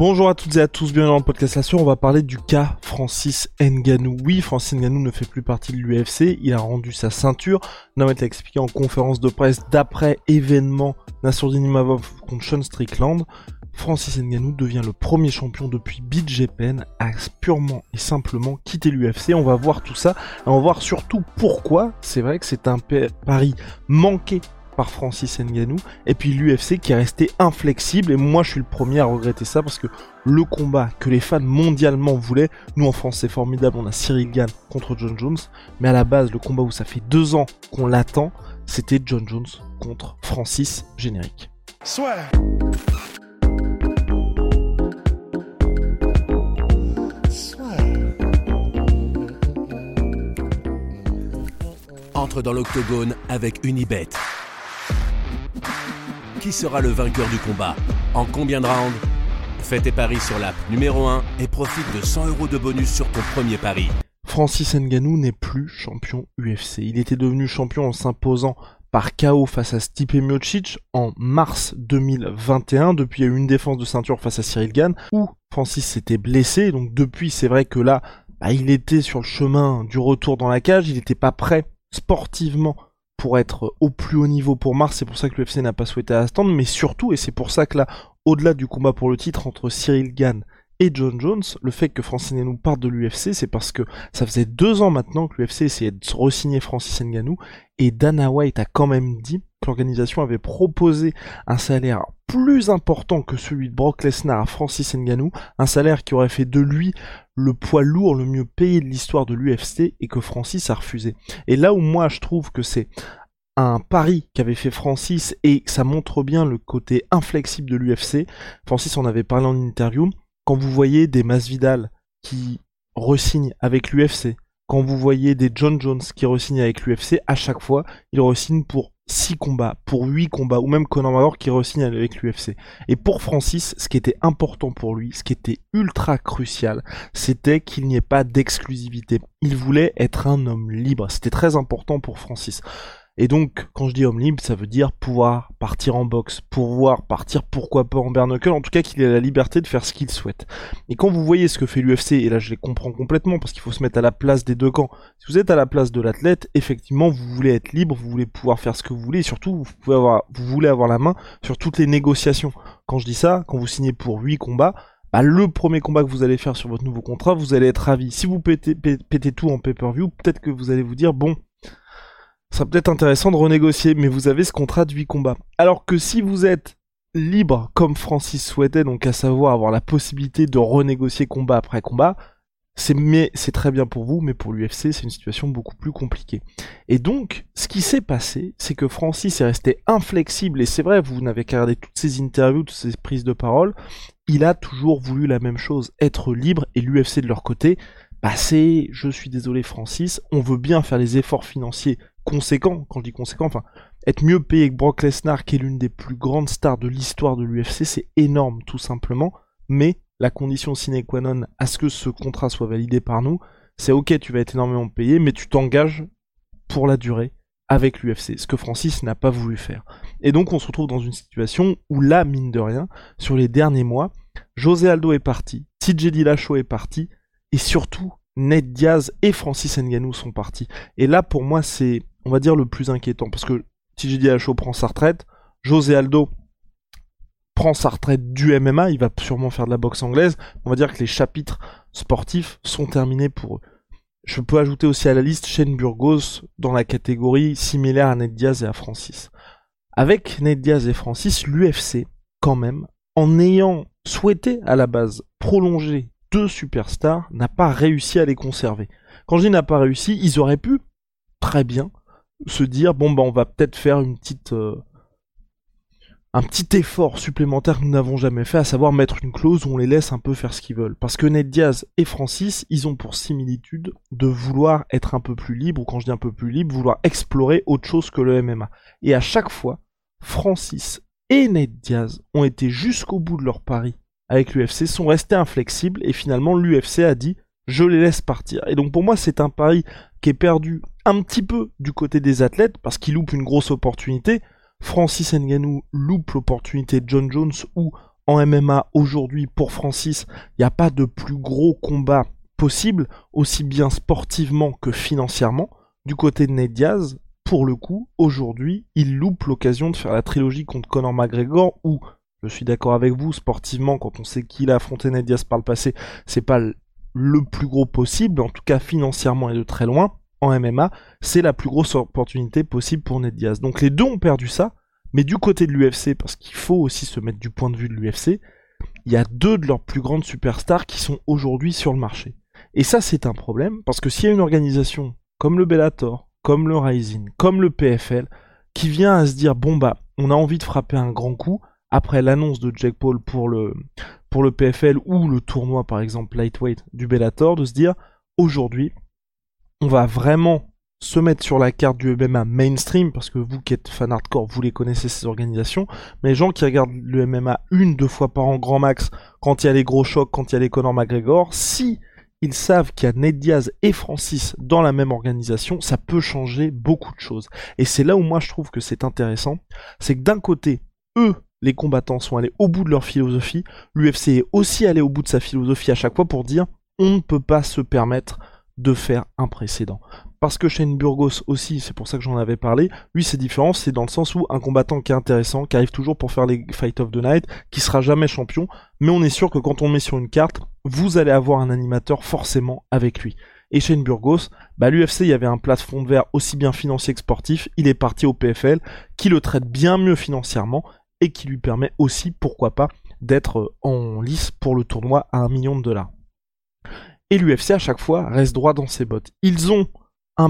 Bonjour à toutes et à tous, bienvenue dans le podcast La On va parler du cas Francis Nganou. Oui, Francis Nganou ne fait plus partie de l'UFC, il a rendu sa ceinture. Namet a expliqué en conférence de presse d'après événement Nassourdine contre Sean Strickland. Francis Ngannou devient le premier champion depuis BJPN à purement et simplement quitter l'UFC. On va voir tout ça on va voir surtout pourquoi. C'est vrai que c'est un pari manqué par Francis Ngannou et puis l'UFC qui est resté inflexible et moi je suis le premier à regretter ça parce que le combat que les fans mondialement voulaient, nous en France c'est formidable, on a Cyril Gann contre John Jones, mais à la base le combat où ça fait deux ans qu'on l'attend, c'était John Jones contre Francis générique. Soit. entre dans l'octogone avec Unibet. Qui sera le vainqueur du combat En combien de rounds Fais tes paris sur l'app numéro 1 et profite de 100 euros de bonus sur ton premier pari. Francis Ngannou n'est plus champion UFC. Il était devenu champion en s'imposant par KO face à Stipe Miocic en mars 2021. Depuis, il y a eu une défense de ceinture face à Cyril Gann où Francis s'était blessé. Donc depuis, c'est vrai que là, bah, il était sur le chemin du retour dans la cage. Il n'était pas prêt sportivement pour être au plus haut niveau pour Mars, c'est pour ça que l'UFC n'a pas souhaité attendre, mais surtout, et c'est pour ça que là, au-delà du combat pour le titre entre Cyril Gann et John Jones, le fait que Francis Ngannou parte de l'UFC, c'est parce que ça faisait deux ans maintenant que l'UFC essayait de re-signer Francis Ngannou, et Dana White a quand même dit que l'organisation avait proposé un salaire plus important que celui de Brock Lesnar à Francis Ngannou, un salaire qui aurait fait de lui le poids lourd le mieux payé de l'histoire de l'UFC et que Francis a refusé. Et là où moi je trouve que c'est un pari qu'avait fait Francis et ça montre bien le côté inflexible de l'UFC. Francis en avait parlé en interview. Quand vous voyez des Masvidal qui resignent avec l'UFC, quand vous voyez des John Jones qui resignent avec l'UFC, à chaque fois, ils resignent pour 6 combats, pour 8 combats, ou même Conor McGregor qui resigne avec l'UFC. Et pour Francis, ce qui était important pour lui, ce qui était ultra crucial, c'était qu'il n'y ait pas d'exclusivité. Il voulait être un homme libre. C'était très important pour Francis. Et donc, quand je dis homme libre, ça veut dire pouvoir partir en boxe, pouvoir partir pourquoi pas en bare en tout cas qu'il ait la liberté de faire ce qu'il souhaite. Et quand vous voyez ce que fait l'UFC, et là je les comprends complètement parce qu'il faut se mettre à la place des deux camps, si vous êtes à la place de l'athlète, effectivement vous voulez être libre, vous voulez pouvoir faire ce que vous voulez, et surtout vous, pouvez avoir, voulez avoir la main sur toutes les négociations. Quand je dis ça, quand vous signez pour 8 combats, bah, le premier combat que vous allez faire sur votre nouveau contrat, vous allez être ravi. Si vous pétez, pétez tout en pay-per-view, peut-être que vous allez vous dire, bon, ça serait peut-être intéressant de renégocier, mais vous avez ce contrat de 8 combats. Alors que si vous êtes libre, comme Francis souhaitait, donc à savoir avoir la possibilité de renégocier combat après combat, c'est très bien pour vous, mais pour l'UFC, c'est une situation beaucoup plus compliquée. Et donc, ce qui s'est passé, c'est que Francis est resté inflexible, et c'est vrai, vous n'avez qu'à regarder toutes ces interviews, toutes ces prises de parole, il a toujours voulu la même chose, être libre, et l'UFC de leur côté, bah c'est, je suis désolé Francis, on veut bien faire les efforts financiers conséquent, quand je dis conséquent, enfin, être mieux payé que Brock Lesnar, qui est l'une des plus grandes stars de l'histoire de l'UFC, c'est énorme, tout simplement. Mais la condition sine qua non à ce que ce contrat soit validé par nous, c'est ok, tu vas être énormément payé, mais tu t'engages pour la durée avec l'UFC, ce que Francis n'a pas voulu faire. Et donc on se retrouve dans une situation où là, mine de rien, sur les derniers mois, José Aldo est parti, TJ Dillashaw est parti, et surtout, Ned Diaz et Francis Ngannou sont partis. Et là, pour moi, c'est on va dire, le plus inquiétant. Parce que TJ Dillashaw prend sa retraite, José Aldo prend sa retraite du MMA, il va sûrement faire de la boxe anglaise. On va dire que les chapitres sportifs sont terminés pour eux. Je peux ajouter aussi à la liste Shane Burgos dans la catégorie similaire à Ned Diaz et à Francis. Avec Ned Diaz et Francis, l'UFC, quand même, en ayant souhaité à la base prolonger deux superstars, n'a pas réussi à les conserver. Quand je dis n'a pas réussi, ils auraient pu très bien se dire bon bah on va peut-être faire une petite euh, un petit effort supplémentaire que nous n'avons jamais fait, à savoir mettre une clause où on les laisse un peu faire ce qu'ils veulent. Parce que Ned Diaz et Francis, ils ont pour similitude de vouloir être un peu plus libre, ou quand je dis un peu plus libre, vouloir explorer autre chose que le MMA. Et à chaque fois, Francis et Ned Diaz ont été jusqu'au bout de leur pari avec l'UFC, sont restés inflexibles, et finalement l'UFC a dit je les laisse partir. Et donc pour moi c'est un pari qui est perdu un petit peu du côté des athlètes, parce qu'ils loupent une grosse opportunité, Francis Ngannou loupe l'opportunité de John Jones ou en MMA aujourd'hui pour Francis, il n'y a pas de plus gros combat possible, aussi bien sportivement que financièrement. Du côté de Ned Diaz, pour le coup, aujourd'hui, il loupe l'occasion de faire la trilogie contre Conor McGregor où, je suis d'accord avec vous, sportivement, quand on sait qu'il a affronté Ned Diaz par le passé, c'est pas le plus gros possible, en tout cas financièrement et de très loin en MMA, c'est la plus grosse opportunité possible pour Ned Diaz. Donc les deux ont perdu ça, mais du côté de l'UFC, parce qu'il faut aussi se mettre du point de vue de l'UFC, il y a deux de leurs plus grandes superstars qui sont aujourd'hui sur le marché. Et ça c'est un problème, parce que s'il y a une organisation comme le Bellator, comme le Rising, comme le PFL, qui vient à se dire bon bah on a envie de frapper un grand coup, après l'annonce de Jack Paul pour le, pour le PFL ou le tournoi par exemple lightweight du Bellator, de se dire aujourd'hui on va vraiment se mettre sur la carte du MMA mainstream, parce que vous qui êtes fan hardcore, vous les connaissez ces organisations, mais les gens qui regardent le MMA une, deux fois par an grand max, quand il y a les gros chocs, quand il y a les Conor McGregor, si ils savent qu'il y a Ned Diaz et Francis dans la même organisation, ça peut changer beaucoup de choses. Et c'est là où moi je trouve que c'est intéressant, c'est que d'un côté, eux, les combattants sont allés au bout de leur philosophie, l'UFC est aussi allé au bout de sa philosophie à chaque fois pour dire on ne peut pas se permettre de faire un précédent. Parce que Shane Burgos aussi, c'est pour ça que j'en avais parlé, lui c'est différent, c'est dans le sens où un combattant qui est intéressant, qui arrive toujours pour faire les Fight of the Night, qui sera jamais champion, mais on est sûr que quand on met sur une carte, vous allez avoir un animateur forcément avec lui. Et Shane Burgos, bah l'UFC, il y avait un plafond de verre aussi bien financier que sportif, il est parti au PFL, qui le traite bien mieux financièrement, et qui lui permet aussi, pourquoi pas, d'être en lice pour le tournoi à un million de dollars. Et l'UFC à chaque fois reste droit dans ses bottes. Ils ont un,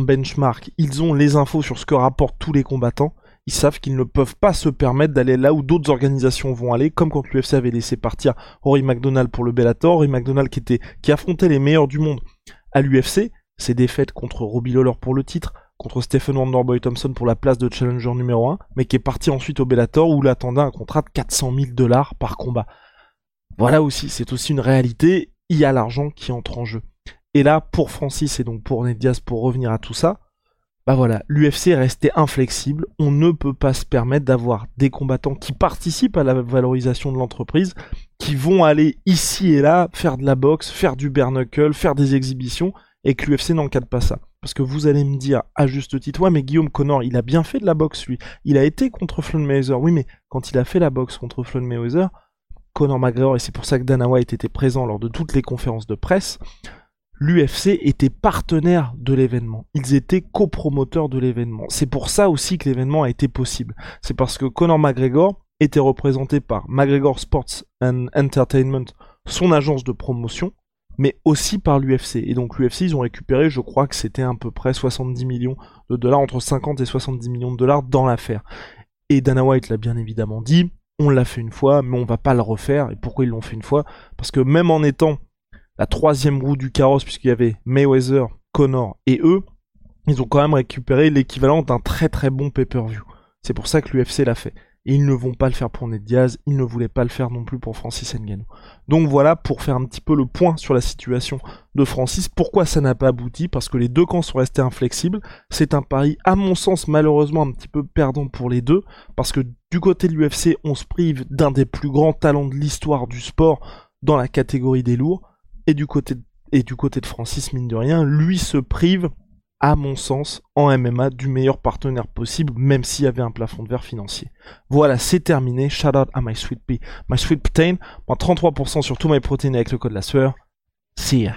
benchmark, ils ont les infos sur ce que rapportent tous les combattants, ils savent qu'ils ne peuvent pas se permettre d'aller là où d'autres organisations vont aller, comme quand l'UFC avait laissé partir Rory McDonald pour le Bellator, Rory McDonald qui affrontait les meilleurs du monde à l'UFC, ses défaites contre Robbie Lawler pour le titre, contre Stephen Wonderboy Thompson pour la place de challenger numéro 1, mais qui est parti ensuite au Bellator où l'attendait un contrat de 400 000 dollars par combat. Voilà aussi, c'est aussi une réalité, il y a l'argent qui entre en jeu. Et là, pour Francis et donc pour Ned Diaz, pour revenir à tout ça, bah voilà, l'UFC est resté inflexible. On ne peut pas se permettre d'avoir des combattants qui participent à la valorisation de l'entreprise, qui vont aller ici et là faire de la boxe, faire du bare faire des exhibitions, et que l'UFC n'encadre pas ça. Parce que vous allez me dire, à juste titre, ouais, mais Guillaume Connor, il a bien fait de la boxe, lui. Il a été contre Floyd. Oui, mais quand il a fait la boxe contre Floyd Conor McGregor, et c'est pour ça que Dana White était présent lors de toutes les conférences de presse, l'UFC était partenaire de l'événement. Ils étaient copromoteurs de l'événement. C'est pour ça aussi que l'événement a été possible. C'est parce que Conor McGregor était représenté par McGregor Sports and Entertainment, son agence de promotion, mais aussi par l'UFC. Et donc l'UFC, ils ont récupéré, je crois que c'était à peu près 70 millions de dollars, entre 50 et 70 millions de dollars dans l'affaire. Et Dana White l'a bien évidemment dit, on l'a fait une fois, mais on va pas le refaire. Et pourquoi ils l'ont fait une fois? Parce que même en étant la troisième roue du carrosse, puisqu'il y avait Mayweather, Connor et eux, ils ont quand même récupéré l'équivalent d'un très très bon pay-per-view. C'est pour ça que l'UFC l'a fait. Et ils ne vont pas le faire pour Ned Diaz, ils ne voulaient pas le faire non plus pour Francis Ngannou. Donc voilà pour faire un petit peu le point sur la situation de Francis. Pourquoi ça n'a pas abouti? Parce que les deux camps sont restés inflexibles. C'est un pari, à mon sens, malheureusement un petit peu perdant pour les deux. Parce que du côté de l'UFC, on se prive d'un des plus grands talents de l'histoire du sport dans la catégorie des lourds. Et du côté de, Francis, mine de rien, lui se prive à mon sens, en MMA, du meilleur partenaire possible, même s'il y avait un plafond de verre financier. Voilà, c'est terminé. Shout out à My Sweet Pea. My Sweet Protein, moins 33% sur tout My Protein avec le code la sueur. See ya.